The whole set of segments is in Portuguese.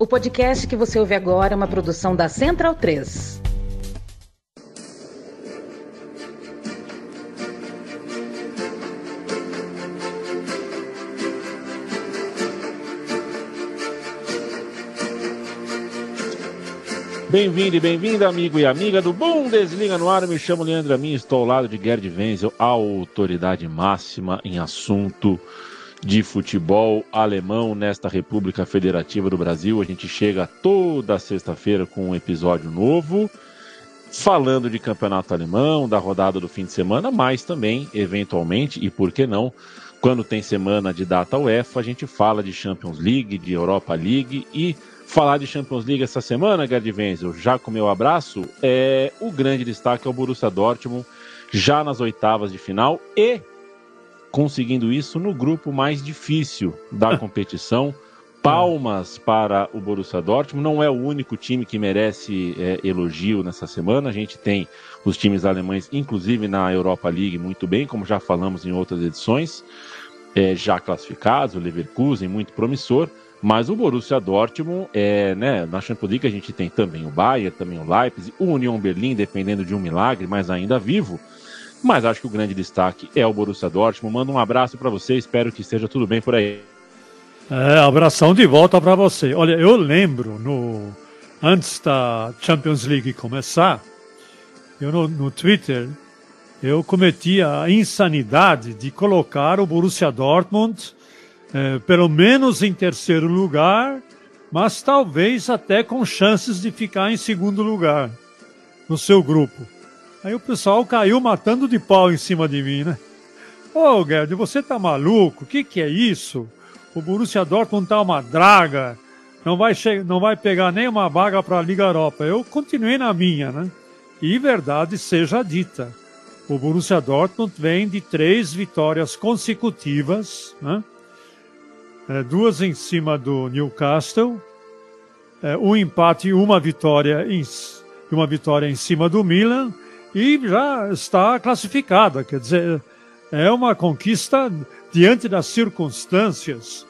O podcast que você ouve agora é uma produção da Central 3. Bem-vindo e bem-vinda, amigo e amiga do Bundesliga no ar. Me chamo Leandro Amin, estou ao lado de Gerd Wenzel, a autoridade máxima em assunto de futebol alemão nesta República Federativa do Brasil. A gente chega toda sexta-feira com um episódio novo, falando de campeonato alemão, da rodada do fim de semana, mas também, eventualmente, e por que não, quando tem semana de data UEFA, a gente fala de Champions League, de Europa League e falar de Champions League essa semana, Gerd Wenzel, já com meu abraço, é o grande destaque é o Borussia Dortmund, já nas oitavas de final e conseguindo isso no grupo mais difícil da competição. Palmas para o Borussia Dortmund. Não é o único time que merece é, elogio nessa semana. A gente tem os times alemães, inclusive na Europa League, muito bem, como já falamos em outras edições, é, já classificados. O Leverkusen, muito promissor. Mas o Borussia Dortmund, é, né, na Champions League a gente tem também o Bayern, também o Leipzig, o Union Berlim, dependendo de um milagre, mas ainda vivo. Mas acho que o grande destaque é o Borussia Dortmund. Manda um abraço para você, espero que esteja tudo bem por aí. É, abração de volta para você. Olha, eu lembro, no, antes da Champions League começar, eu no, no Twitter, eu cometi a insanidade de colocar o Borussia Dortmund é, pelo menos em terceiro lugar, mas talvez até com chances de ficar em segundo lugar no seu grupo. Aí o pessoal caiu matando de pau em cima de mim, né? Ô, oh, Gerd, você tá maluco? O que, que é isso? O Borussia Dortmund tá uma draga, não vai, não vai pegar nem uma vaga para a Liga Europa. Eu continuei na minha, né? E verdade seja dita, o Borussia Dortmund vem de três vitórias consecutivas, né? é, duas em cima do Newcastle, é, um empate e uma vitória em, uma vitória em cima do Milan e já está classificada. Quer dizer, é uma conquista diante das circunstâncias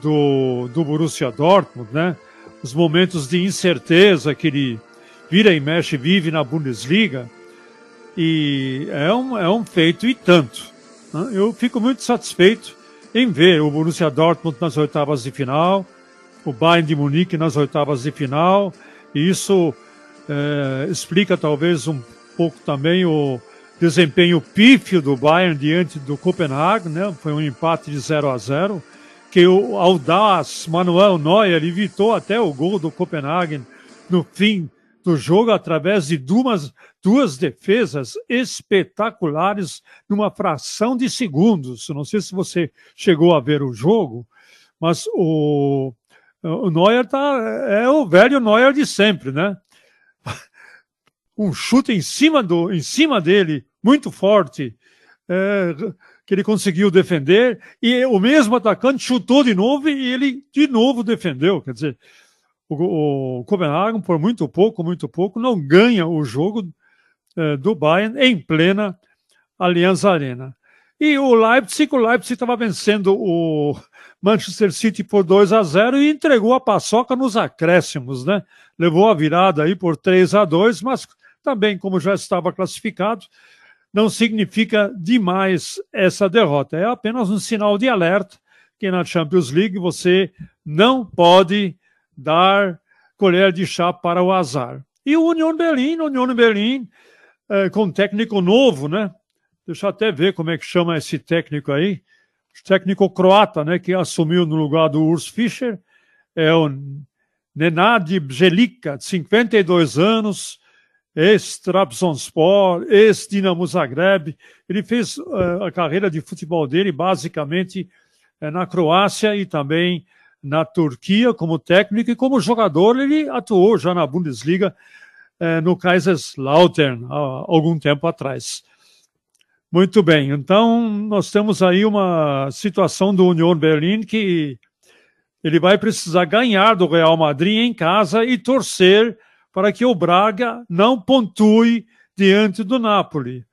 do, do Borussia Dortmund, né? Os momentos de incerteza que ele vira e mexe vive na Bundesliga. E é um, é um feito e tanto. Né? Eu fico muito satisfeito em ver o Borussia Dortmund nas oitavas de final, o Bayern de Munique nas oitavas de final, e isso é, explica talvez um pouco também o desempenho pífio do Bayern diante do Copenhague, né? Foi um empate de 0 a 0 que o audaz Manuel Neuer evitou até o gol do Copenhague no fim do jogo através de duas, duas defesas espetaculares numa fração de segundos. Não sei se você chegou a ver o jogo, mas o, o Neuer tá, é o velho Neuer de sempre, né? Um chute em cima, do, em cima dele, muito forte, é, que ele conseguiu defender, e o mesmo atacante chutou de novo e ele de novo defendeu. Quer dizer, o, o Copenhagen, por muito pouco, muito pouco, não ganha o jogo eh, do Bayern em plena Allianz Arena. E o Leipzig, o Leipzig estava vencendo o Manchester City por 2 a 0 e entregou a paçoca nos acréscimos, né? Levou a virada aí por 3 a 2, mas também, como já estava classificado, não significa demais essa derrota. É apenas um sinal de alerta que na Champions League você não pode dar colher de chá para o azar. E o União Berlim, o União Berlim, é, com um técnico novo, né? Deixa eu até ver como é que chama esse técnico aí. Técnico croata, né? Que assumiu no lugar do Urs Fischer. É o Nenad Bjelica, de 52 anos, ex-Trabzonspor, ex-Dinamo Zagreb. Ele fez uh, a carreira de futebol dele basicamente uh, na Croácia e também na Turquia como técnico e como jogador ele atuou já na Bundesliga eh, no Kaiserslautern há algum tempo atrás. Muito bem, então nós temos aí uma situação do Union Berlin que ele vai precisar ganhar do Real Madrid em casa e torcer para que o Braga não pontue diante do Napoli.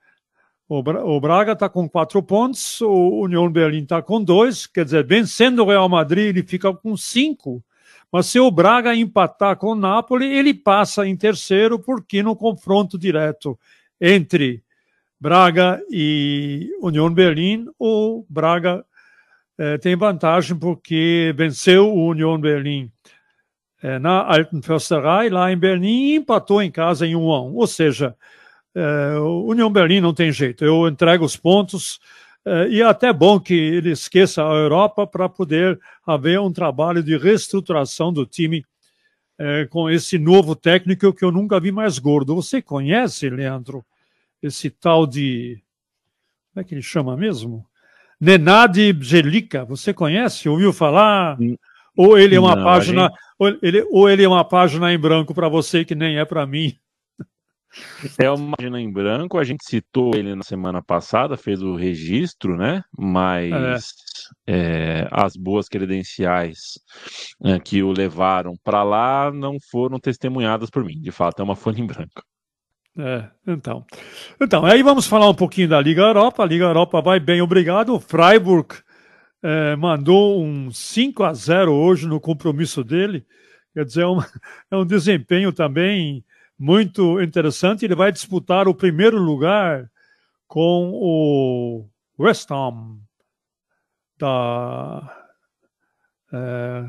O, Braga está com quatro pontos, o União Berlim está com dois, quer dizer, vencendo o Real Madrid, ele fica com cinco. Mas se o Braga empatar com o Napoli, ele passa em terceiro, porque no confronto direto entre Braga e União Berlim, o Braga eh, tem vantagem porque venceu o União Berlim eh, na Alten Försterei, lá em Berlim, e empatou em casa em 1 a 1. Ou seja, o União Berlim não tem jeito. Eu entrego os pontos eh, e é até bom que ele esqueça a Europa para poder haver um trabalho de reestruturação do time eh, com esse novo técnico que eu nunca vi mais gordo. Você conhece, Leandro, esse tal de. Como é que ele chama mesmo? Nenad Bjelica. Você conhece? Ouviu falar? Ou ele é uma Não, página. Gente... Ou, ele, ou ele é uma página em branco para você que nem é para mim. É uma página em branco, a gente citou ele na semana passada, fez o registro, né? Mas é. É, as boas credenciais é, que o levaram para lá não foram testemunhadas por mim. De fato, é uma folha em branco. É, então. Então, aí vamos falar um pouquinho da Liga Europa. A Liga Europa vai bem, obrigado. O Freiburg é, mandou um 5 a 0 hoje no compromisso dele. Quer dizer, é um, é um desempenho também muito interessante. Ele vai disputar o primeiro lugar com o West Ham da, é,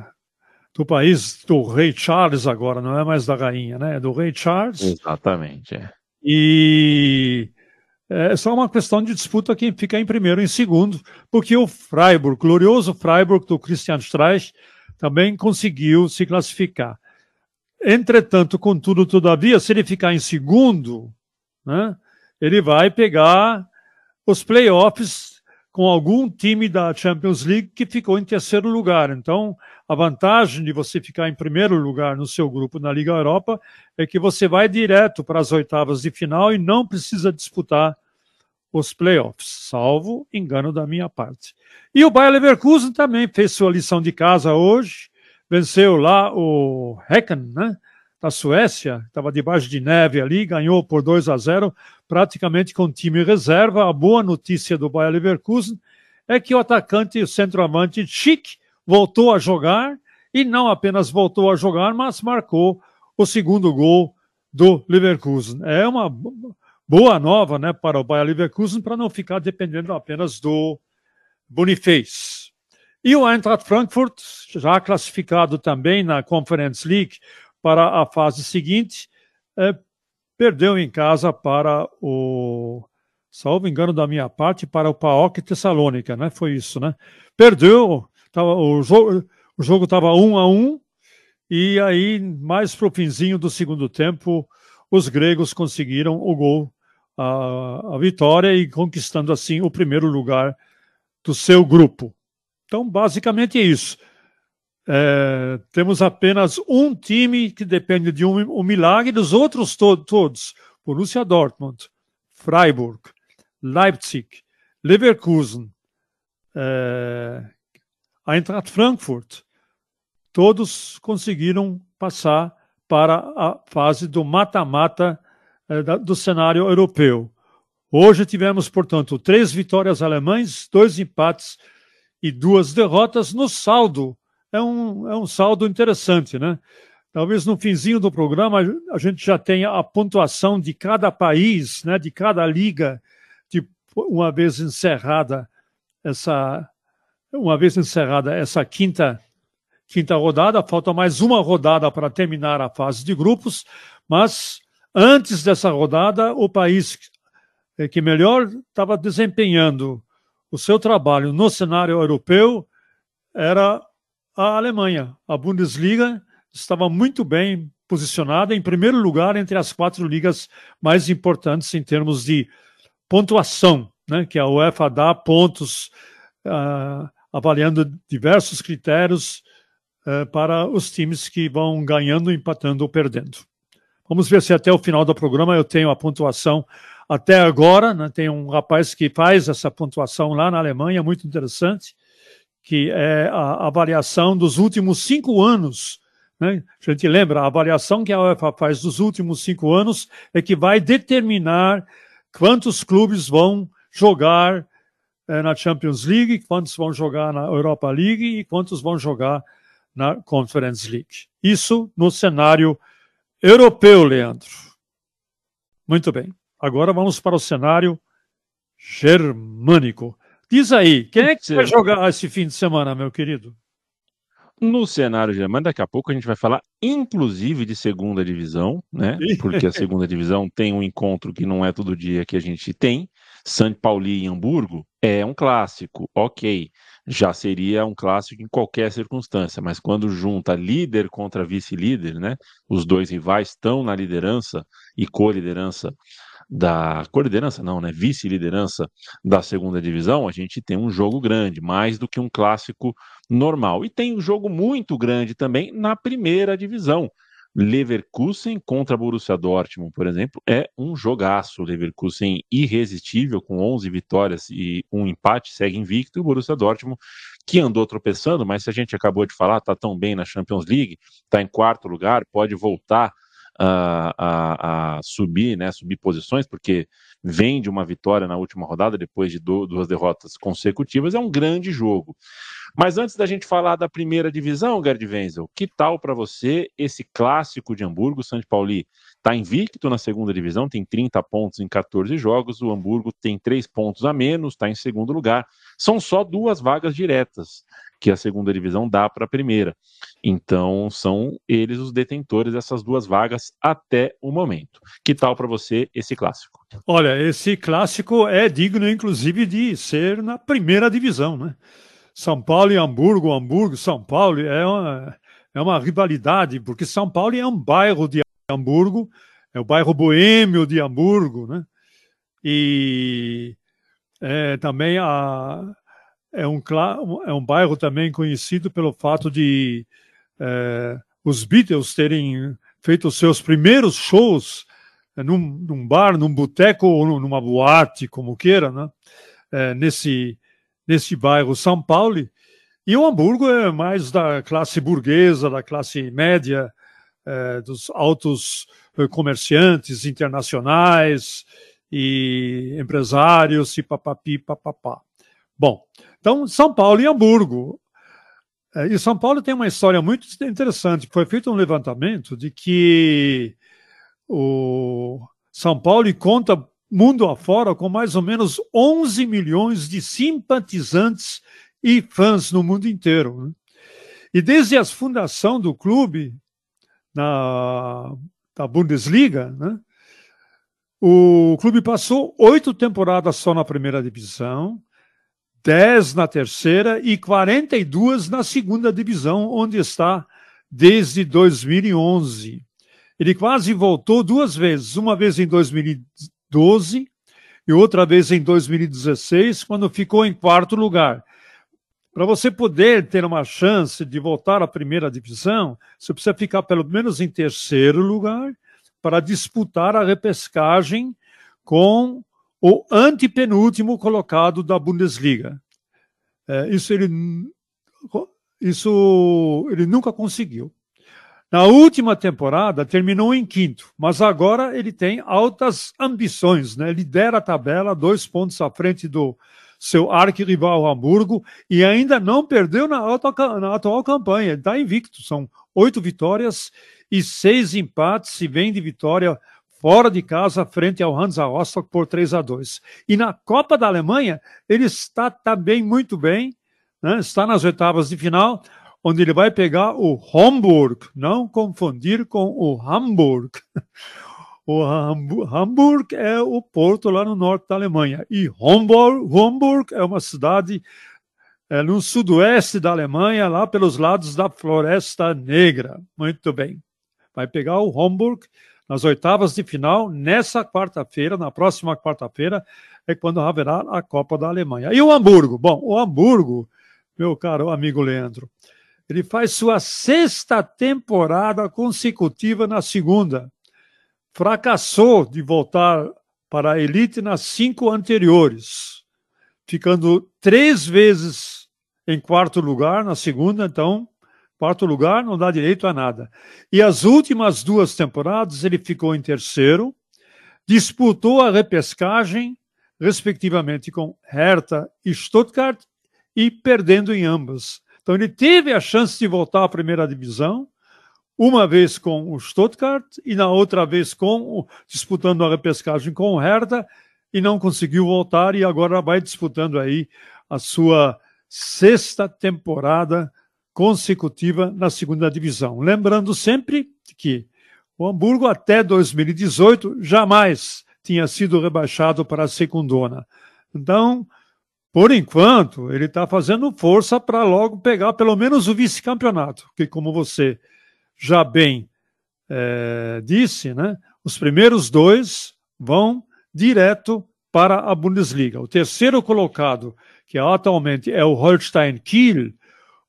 do país do rei Charles agora, não é mais da rainha, né? É do rei Charles. Exatamente. É. E é só uma questão de disputa quem fica em primeiro e em segundo, porque o Freiburg, glorioso Freiburg do Christian Streich, também conseguiu se classificar. Entretanto, contudo, todavia, se ele ficar em segundo, né, ele vai pegar os playoffs com algum time da Champions League que ficou em terceiro lugar. Então, a vantagem de você ficar em primeiro lugar no seu grupo na Liga Europa é que você vai direto para as oitavas de final e não precisa disputar os playoffs, salvo engano da minha parte. E o Bayer Leverkusen também fez sua lição de casa hoje, venceu lá o Häcken, né? Da Suécia, estava debaixo de neve ali, ganhou por 2 a 0, praticamente com time reserva. A boa notícia do Bayer Leverkusen é que o atacante, o centroavante Schick, voltou a jogar e não apenas voltou a jogar, mas marcou o segundo gol do Leverkusen. É uma boa nova né, para o Bayer Leverkusen para não ficar dependendo apenas do Boniface. E o Eintracht Frankfurt, já classificado também na Conference League para a fase seguinte, é, perdeu em casa para o, salvo engano da minha parte, para o PAOK Tessalônica, né? Foi isso, né? Perdeu, tava, o jogo o estava um a um e aí mais pro finzinho do segundo tempo os gregos conseguiram o gol, a, a vitória e conquistando assim o primeiro lugar do seu grupo. Então, basicamente é isso. É, temos apenas um time que depende de um, um milagre, dos outros to todos, Borussia Dortmund, Freiburg, Leipzig, Leverkusen, é, Eintracht Frankfurt, todos conseguiram passar para a fase do mata-mata do cenário europeu. Hoje tivemos, portanto, três vitórias alemães, dois empates e duas derrotas no saldo. É um, é um saldo interessante, né? Talvez no finzinho do programa a gente já tenha a pontuação de cada país, né, de cada liga, de uma vez encerrada essa uma vez encerrada essa quinta quinta rodada, falta mais uma rodada para terminar a fase de grupos, mas antes dessa rodada o país que melhor estava desempenhando o seu trabalho no cenário europeu era a Alemanha. A Bundesliga estava muito bem posicionada em primeiro lugar entre as quatro ligas mais importantes em termos de pontuação, né? que a UEFA dá pontos uh, avaliando diversos critérios uh, para os times que vão ganhando, empatando ou perdendo. Vamos ver se até o final do programa eu tenho a pontuação até agora, né, tem um rapaz que faz essa pontuação lá na Alemanha, muito interessante, que é a avaliação dos últimos cinco anos. Né? A gente lembra, a avaliação que a UEFA faz dos últimos cinco anos é que vai determinar quantos clubes vão jogar é, na Champions League, quantos vão jogar na Europa League e quantos vão jogar na Conference League. Isso no cenário europeu, Leandro. Muito bem. Agora vamos para o cenário germânico. Diz aí, quem é que vai jogar esse fim de semana, meu querido? No cenário germânico, daqui a pouco a gente vai falar, inclusive, de segunda divisão, né? Porque a segunda divisão tem um encontro que não é todo dia que a gente tem. São Paulo e Hamburgo é um clássico, ok. Já seria um clássico em qualquer circunstância, mas quando junta líder contra vice-líder, né? Os dois rivais estão na liderança e co-liderança da coordenança, não, né? Vice-liderança da segunda divisão, a gente tem um jogo grande, mais do que um clássico normal. E tem um jogo muito grande também na primeira divisão. Leverkusen contra Borussia Dortmund, por exemplo, é um jogaço. Leverkusen irresistível, com 11 vitórias e um empate, segue invicto. E o Borussia Dortmund, que andou tropeçando, mas se a gente acabou de falar, está tão bem na Champions League, está em quarto lugar, pode voltar a, a, a, subir, né, subir posições, porque vem de uma vitória na última rodada, depois de do, duas derrotas consecutivas, é um grande jogo. Mas antes da gente falar da primeira divisão, Gerd Wenzel, que tal para você esse clássico de Hamburgo, São Pauli está invicto na segunda divisão, tem 30 pontos em 14 jogos, o Hamburgo tem 3 pontos a menos, está em segundo lugar. São só duas vagas diretas que a segunda divisão dá para a primeira. Então, são eles os detentores dessas duas vagas até o momento. Que tal para você esse clássico? Olha, esse clássico é digno, inclusive, de ser na primeira divisão, né? São Paulo e Hamburgo, Hamburgo, São Paulo, é uma, é uma rivalidade, porque São Paulo é um bairro de Hamburgo, é o bairro boêmio de Hamburgo, né? E é, também a, é um, é um bairro também conhecido pelo fato de é, os Beatles terem feito os seus primeiros shows é, num, num bar, num boteco ou numa boate, como queira, né? É, nesse, nesse bairro São Paulo. E o Hamburgo é mais da classe burguesa, da classe média, é, dos altos é, comerciantes internacionais e empresários e papapi, papapá. Bom, então, São Paulo e Hamburgo. É, e São Paulo tem uma história muito interessante. Foi feito um levantamento de que o São Paulo conta mundo afora com mais ou menos 11 milhões de simpatizantes e fãs no mundo inteiro. Né? E desde a fundação do clube na da Bundesliga, né? o clube passou oito temporadas só na primeira divisão, 10 na terceira e 42 na segunda divisão, onde está desde 2011. Ele quase voltou duas vezes, uma vez em 2012 e outra vez em 2016, quando ficou em quarto lugar. Para você poder ter uma chance de voltar à primeira divisão, você precisa ficar pelo menos em terceiro lugar para disputar a repescagem com o antepenúltimo colocado da Bundesliga. É, isso, ele, isso ele nunca conseguiu. Na última temporada terminou em quinto, mas agora ele tem altas ambições, né? Lidera a tabela, dois pontos à frente do seu arquirrival Hamburgo e ainda não perdeu na, na atual campanha. Está invicto, são oito vitórias e seis empates, se vem de vitória fora de casa, frente ao Hansa Rostock por 3 a 2. E na Copa da Alemanha, ele está também muito bem, né? está nas oitavas de final, onde ele vai pegar o Hamburg, não confundir com o Hamburg. O Hamburg é o porto lá no norte da Alemanha. E Hamburg é uma cidade é, no sudoeste da Alemanha, lá pelos lados da Floresta Negra. Muito bem. Vai pegar o Hamburg nas oitavas de final, nessa quarta-feira, na próxima quarta-feira, é quando haverá a Copa da Alemanha. E o Hamburgo? Bom, o Hamburgo, meu caro amigo Leandro, ele faz sua sexta temporada consecutiva na segunda. Fracassou de voltar para a elite nas cinco anteriores, ficando três vezes em quarto lugar na segunda, então Quarto lugar não dá direito a nada. E as últimas duas temporadas ele ficou em terceiro, disputou a repescagem, respectivamente com Hertha e Stuttgart, e perdendo em ambas. Então ele teve a chance de voltar à primeira divisão, uma vez com o Stuttgart e na outra vez com disputando a repescagem com o Hertha e não conseguiu voltar e agora vai disputando aí a sua sexta temporada consecutiva na segunda divisão. Lembrando sempre que o Hamburgo até 2018 jamais tinha sido rebaixado para a segundona. Então, por enquanto, ele está fazendo força para logo pegar pelo menos o vice-campeonato, que como você já bem é, disse, né, os primeiros dois vão direto para a Bundesliga. O terceiro colocado, que atualmente é o Holstein Kiel,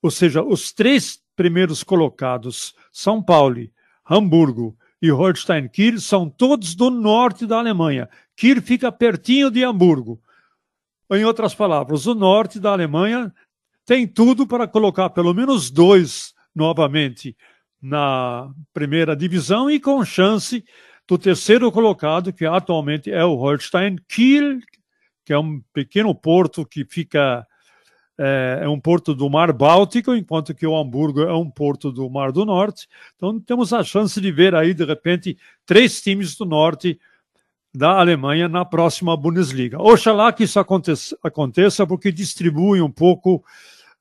ou seja, os três primeiros colocados, São Paulo, Hamburgo e Holstein Kiel, são todos do norte da Alemanha. Kiel fica pertinho de Hamburgo. Em outras palavras, o norte da Alemanha tem tudo para colocar pelo menos dois novamente na primeira divisão e com chance do terceiro colocado, que atualmente é o Holstein Kiel, que é um pequeno porto que fica é, é, um porto do Mar Báltico, enquanto que o Hamburgo é um porto do Mar do Norte. Então temos a chance de ver aí de repente três times do norte da Alemanha na próxima Bundesliga. Oxalá que isso aconteça, aconteça porque distribui um pouco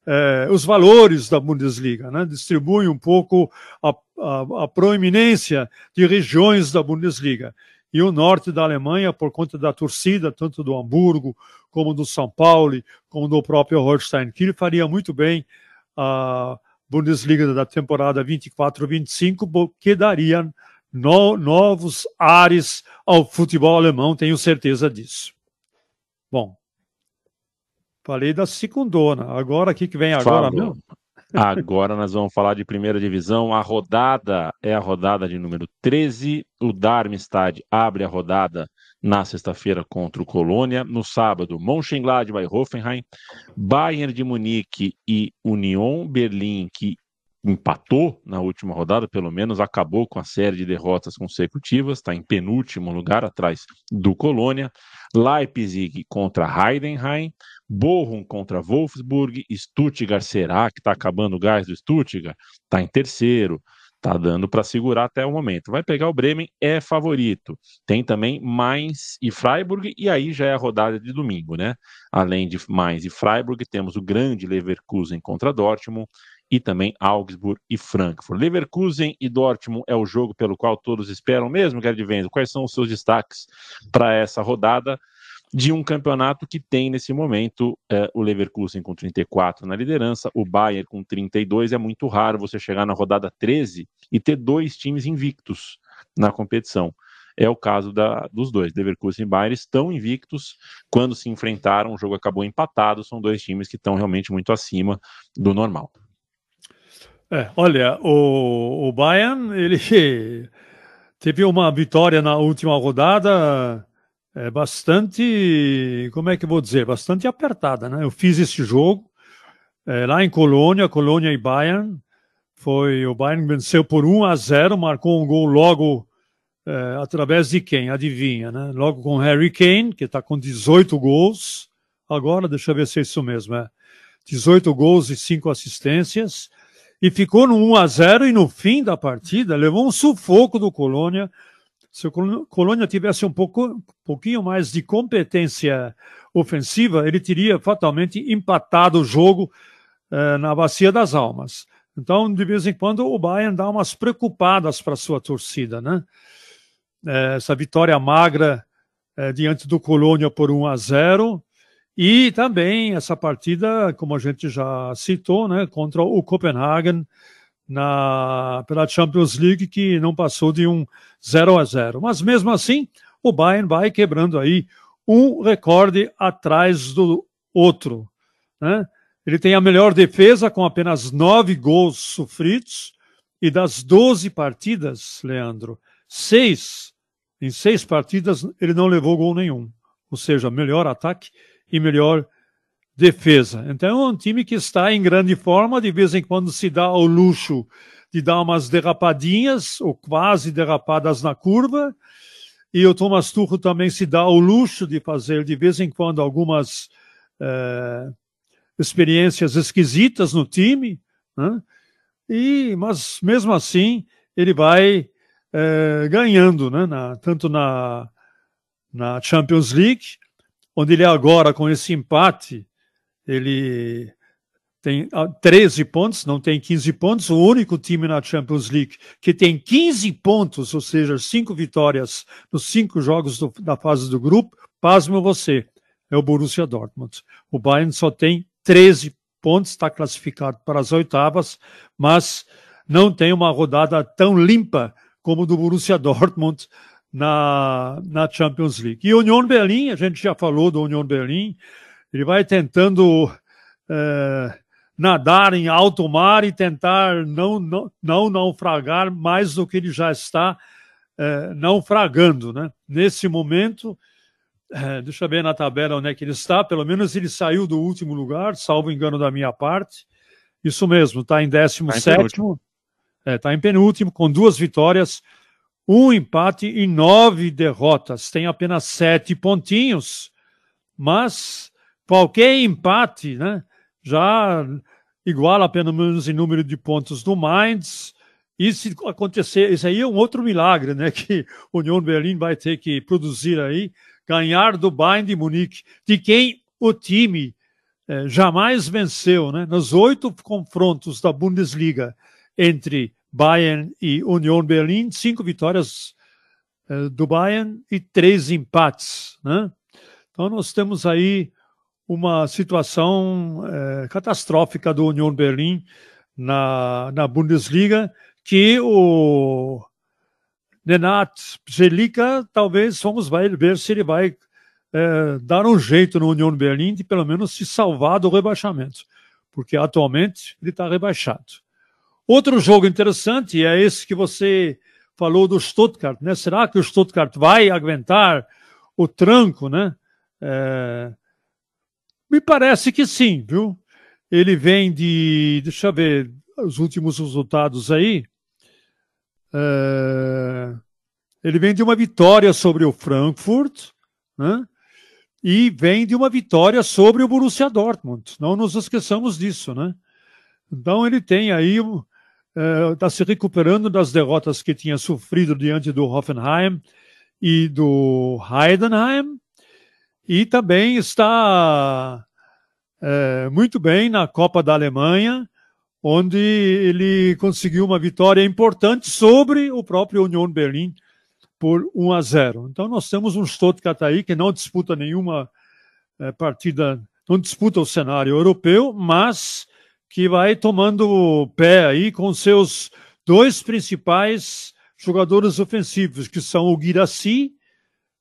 eh, os valores da Bundesliga, né? distribui um pouco a, a, a, proeminência de regiões da Bundesliga. E o norte da Alemanha, por conta da torcida, tanto do Hamburgo, como do São Paulo, como do próprio Holstein Kiel, faria muito bem a Bundesliga da temporada 24-25, que daria no, novos ares ao futebol alemão, tenho certeza disso. Bom, Falei da segundona. Agora, o que, que vem agora Falou. mesmo? Agora nós vamos falar de primeira divisão. A rodada é a rodada de número 13. O Darmstadt abre a rodada na sexta-feira contra o Colônia. No sábado, Mönchengladbach e Hoffenheim. Bayern de Munique e Union Berlim, que empatou na última rodada, pelo menos acabou com a série de derrotas consecutivas, está em penúltimo lugar atrás do Colônia. Leipzig contra Heidenheim, Bochum contra Wolfsburg, Stuttgart será que está acabando o gás do Stuttgart? Está em terceiro, está dando para segurar até o momento. Vai pegar o Bremen, é favorito. Tem também Mainz e Freiburg, e aí já é a rodada de domingo, né? Além de Mainz e Freiburg, temos o grande Leverkusen contra Dortmund e também Augsburg e Frankfurt. Leverkusen e Dortmund é o jogo pelo qual todos esperam mesmo, Gerd Vendo. Quais são os seus destaques para essa rodada? de um campeonato que tem nesse momento é, o Leverkusen com 34 na liderança, o Bayern com 32. É muito raro você chegar na rodada 13 e ter dois times invictos na competição. É o caso da, dos dois. Leverkusen e Bayern estão invictos. Quando se enfrentaram, o jogo acabou empatado. São dois times que estão realmente muito acima do normal. É, olha, o, o Bayern ele teve uma vitória na última rodada é bastante, como é que vou dizer, bastante apertada, né? Eu fiz esse jogo é, lá em Colônia, Colônia e Bayern. Foi o Bayern venceu por 1 a 0, marcou um gol logo é, através de quem? Adivinha, né? Logo com Harry Kane, que está com 18 gols. Agora, deixa eu ver se é isso mesmo, é 18 gols e 5 assistências. E ficou no 1 a 0 e no fim da partida levou um sufoco do Colônia se o Colônia tivesse um pouco, pouquinho mais de competência ofensiva, ele teria fatalmente empatado o jogo eh, na Bacia das Almas. Então, de vez em quando, o Bayern dá umas preocupadas para sua torcida, né? Eh, essa vitória magra eh, diante do Colônia por 1 a 0 e também essa partida, como a gente já citou, né, contra o Copenhagen, na, pela Champions League que não passou de um 0 a 0. Mas mesmo assim, o Bayern vai quebrando aí um recorde atrás do outro. Né? Ele tem a melhor defesa com apenas nove gols sofridos e das 12 partidas, Leandro, seis em seis partidas ele não levou gol nenhum. Ou seja, melhor ataque e melhor defesa. Então é um time que está em grande forma, de vez em quando se dá ao luxo de dar umas derrapadinhas, ou quase derrapadas na curva, e o Thomas Tuchel também se dá ao luxo de fazer de vez em quando algumas eh, experiências esquisitas no time, né? e, mas mesmo assim ele vai é, ganhando, né? Na, tanto na, na Champions League, onde ele agora, com esse empate, ele tem 13 ah, pontos, não tem 15 pontos, o único time na Champions League que tem 15 pontos, ou seja, cinco vitórias nos cinco jogos do, da fase do grupo, pasmo você, é o Borussia Dortmund. O Bayern só tem 13 pontos, está classificado para as oitavas, mas não tem uma rodada tão limpa como do Borussia Dortmund na, na Champions League. E Union Berlim, a gente já falou do Union Berlim, ele vai tentando é, nadar em alto mar e tentar não, não, não naufragar mais do que ele já está é, naufragando. Né? Nesse momento, é, deixa eu ver na tabela onde é que ele está, pelo menos ele saiu do último lugar, salvo engano da minha parte. Isso mesmo, está em 17. Está é, em penúltimo, com duas vitórias, um empate e nove derrotas. Tem apenas sete pontinhos, mas qualquer empate né, já iguala pelo menos em número de pontos do Mainz. E se acontecer, isso aí é um outro milagre, né? Que o União Berlim vai ter que produzir aí, ganhar do Bayern de Munique, de quem o time eh, jamais venceu, né? Nos oito confrontos da Bundesliga entre Bayern e Union Berlim, cinco vitórias eh, do Bayern e três empates. Né? Então nós temos aí uma situação eh, catastrófica do Union Berlim na, na Bundesliga que o Nenat Zelica talvez vamos ver se ele vai eh, dar um jeito no Union Berlim de pelo menos se salvar do rebaixamento, porque atualmente ele está rebaixado. Outro jogo interessante é esse que você falou do Stuttgart, né? Será que o Stuttgart vai aguentar o tranco, né? É... Me parece que sim, viu? Ele vem de, deixa eu ver os últimos resultados aí. É... Ele vem de uma vitória sobre o Frankfurt, né? E vem de uma vitória sobre o Borussia Dortmund. Não nos esqueçamos disso, né? Então ele tem aí está eh, se recuperando das derrotas que tinha sofrido diante do Hoffenheim e do Heidenheim, e também está é, muito bem na Copa da Alemanha, onde ele conseguiu uma vitória importante sobre o próprio Union Berlim por 1 a 0. Então nós temos um Stuttgart aí que não disputa nenhuma é, partida, não disputa o cenário europeu, mas que vai tomando pé aí com seus dois principais jogadores ofensivos, que são o Guiraci,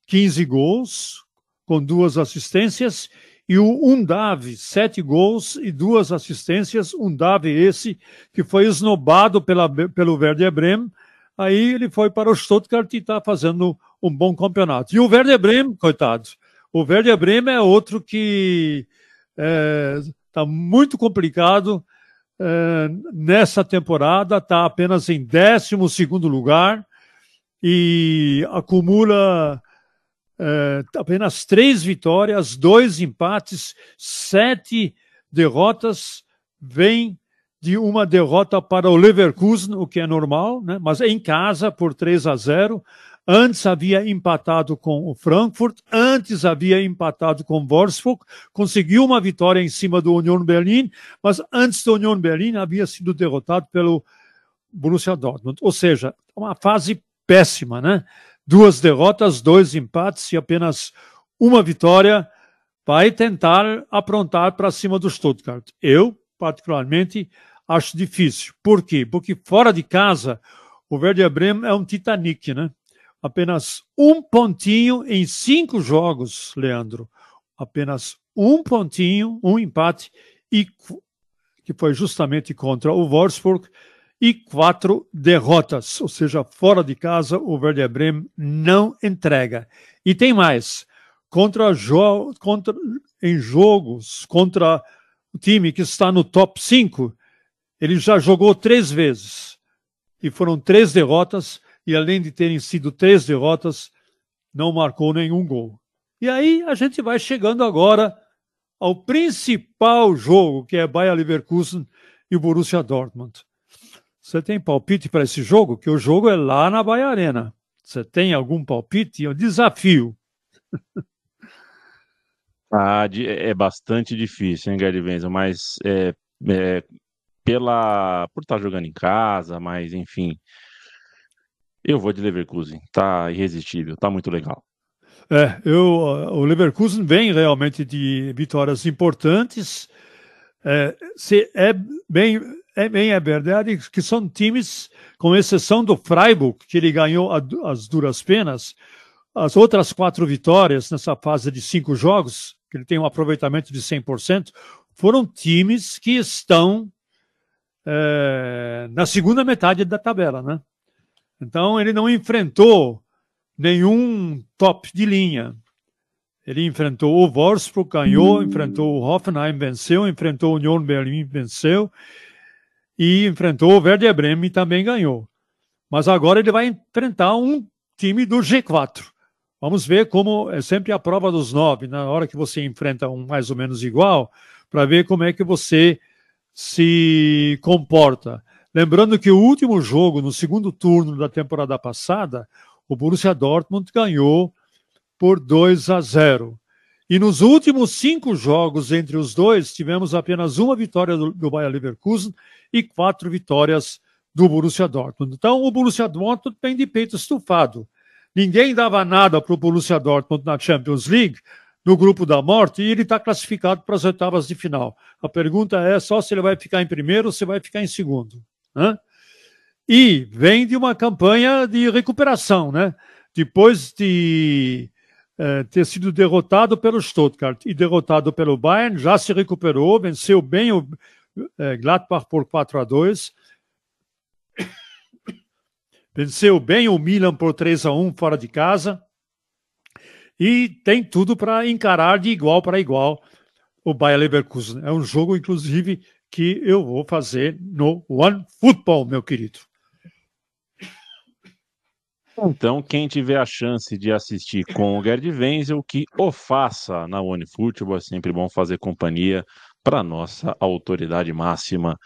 15 gols, com duas assistências, e o Undave, sete gols e duas assistências. Undave esse que foi esnobado pela, pelo Werder Bremen. Aí ele foi para o Stuttgart e está fazendo um bom campeonato. E o Werder Bremen, coitado, o Werder Bremen é outro que é, Está muito complicado é, nessa temporada, está apenas em 12 lugar e acumula é, apenas três vitórias, dois empates, sete derrotas. Vem de uma derrota para o Leverkusen, o que é normal, né? mas em casa por 3 a 0. Antes havia empatado com o Frankfurt, antes havia empatado com o Wolfsburg, conseguiu uma vitória em cima do Union Berlin, mas antes do Union Berlin havia sido derrotado pelo Borussia Dortmund. Ou seja, uma fase péssima, né? Duas derrotas, dois empates e apenas uma vitória. Vai tentar aprontar para cima do Stuttgart. Eu, particularmente, acho difícil. Por quê? Porque fora de casa, o Werder Bremen é um Titanic, né? Apenas um pontinho em cinco jogos, Leandro. Apenas um pontinho, um empate, e que foi justamente contra o Wolfsburg, e quatro derrotas, ou seja, fora de casa, o Werder Bremen não entrega. E tem mais, contra, jo contra em jogos contra o time que está no top 5, ele já jogou três vezes. E foram três derrotas e além de terem sido três derrotas, não marcou nenhum gol. E aí a gente vai chegando agora ao principal jogo, que é Bayer Leverkusen e Borussia Dortmund. Você tem palpite para esse jogo? Que o jogo é lá na Baia Arena. Você tem algum palpite? É um desafio. ah, é bastante difícil, hein, Gary Wenzel? Mas é, é, pela, por estar jogando em casa, mas enfim. Eu vou de Leverkusen. Tá irresistível, tá muito legal. É, eu, o Leverkusen vem realmente de vitórias importantes. É, se é bem, é bem é verdade que são times, com exceção do Freiburg, que ele ganhou as duras penas, as outras quatro vitórias nessa fase de cinco jogos, que ele tem um aproveitamento de 100%, foram times que estão é, na segunda metade da tabela, né? Então ele não enfrentou nenhum top de linha. Ele enfrentou o Wolfsburg, ganhou, enfrentou o Hoffenheim, venceu, enfrentou o Union Berlin, venceu, e enfrentou o Werder Bremen e também ganhou. Mas agora ele vai enfrentar um time do G4. Vamos ver como é sempre a prova dos nove, na hora que você enfrenta um mais ou menos igual, para ver como é que você se comporta. Lembrando que o último jogo, no segundo turno da temporada passada, o Borussia Dortmund ganhou por 2 a 0. E nos últimos cinco jogos entre os dois, tivemos apenas uma vitória do, do Bayer Leverkusen e quatro vitórias do Borussia Dortmund. Então, o Borussia Dortmund tem de peito estufado. Ninguém dava nada para o Borussia Dortmund na Champions League, no grupo da morte, e ele está classificado para as oitavas de final. A pergunta é só se ele vai ficar em primeiro ou se vai ficar em segundo. Né? E vem de uma campanha de recuperação, né? Depois de é, ter sido derrotado pelo Stuttgart e derrotado pelo Bayern, já se recuperou, venceu bem o é, Gladbach por 4 a 2. Venceu bem o Milan por 3 a 1 fora de casa. E tem tudo para encarar de igual para igual o Bayer Leverkusen. É um jogo, inclusive, que eu vou fazer no One Football, meu querido. Então, quem tiver a chance de assistir com o Gerd Wenzel, que o faça na OneFootball, é sempre bom fazer companhia para nossa autoridade máxima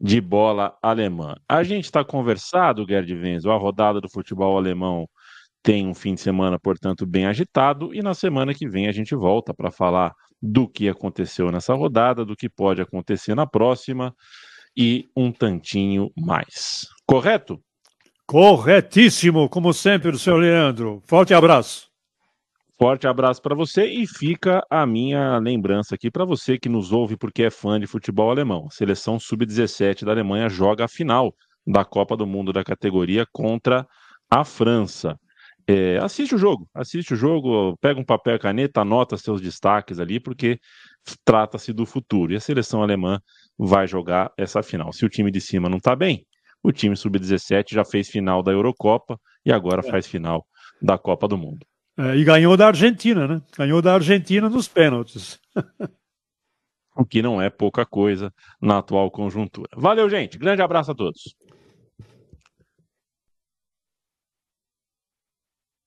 de bola alemã. A gente está conversado, Gerd Wenzel, a rodada do futebol alemão tem um fim de semana, portanto, bem agitado, e na semana que vem a gente volta para falar do que aconteceu nessa rodada, do que pode acontecer na próxima e um tantinho mais. Correto? Corretíssimo, como sempre, o senhor Leandro. Forte abraço. Forte abraço para você e fica a minha lembrança aqui para você que nos ouve porque é fã de futebol alemão. A seleção sub-17 da Alemanha joga a final da Copa do Mundo da categoria contra a França. É, assiste o jogo, assiste o jogo, pega um papel e caneta, anota seus destaques ali, porque trata-se do futuro. E a seleção alemã vai jogar essa final. Se o time de cima não está bem, o time sub-17 já fez final da Eurocopa e agora é. faz final da Copa do Mundo. É, e ganhou da Argentina, né? Ganhou da Argentina nos pênaltis. o que não é pouca coisa na atual conjuntura. Valeu, gente. Grande abraço a todos.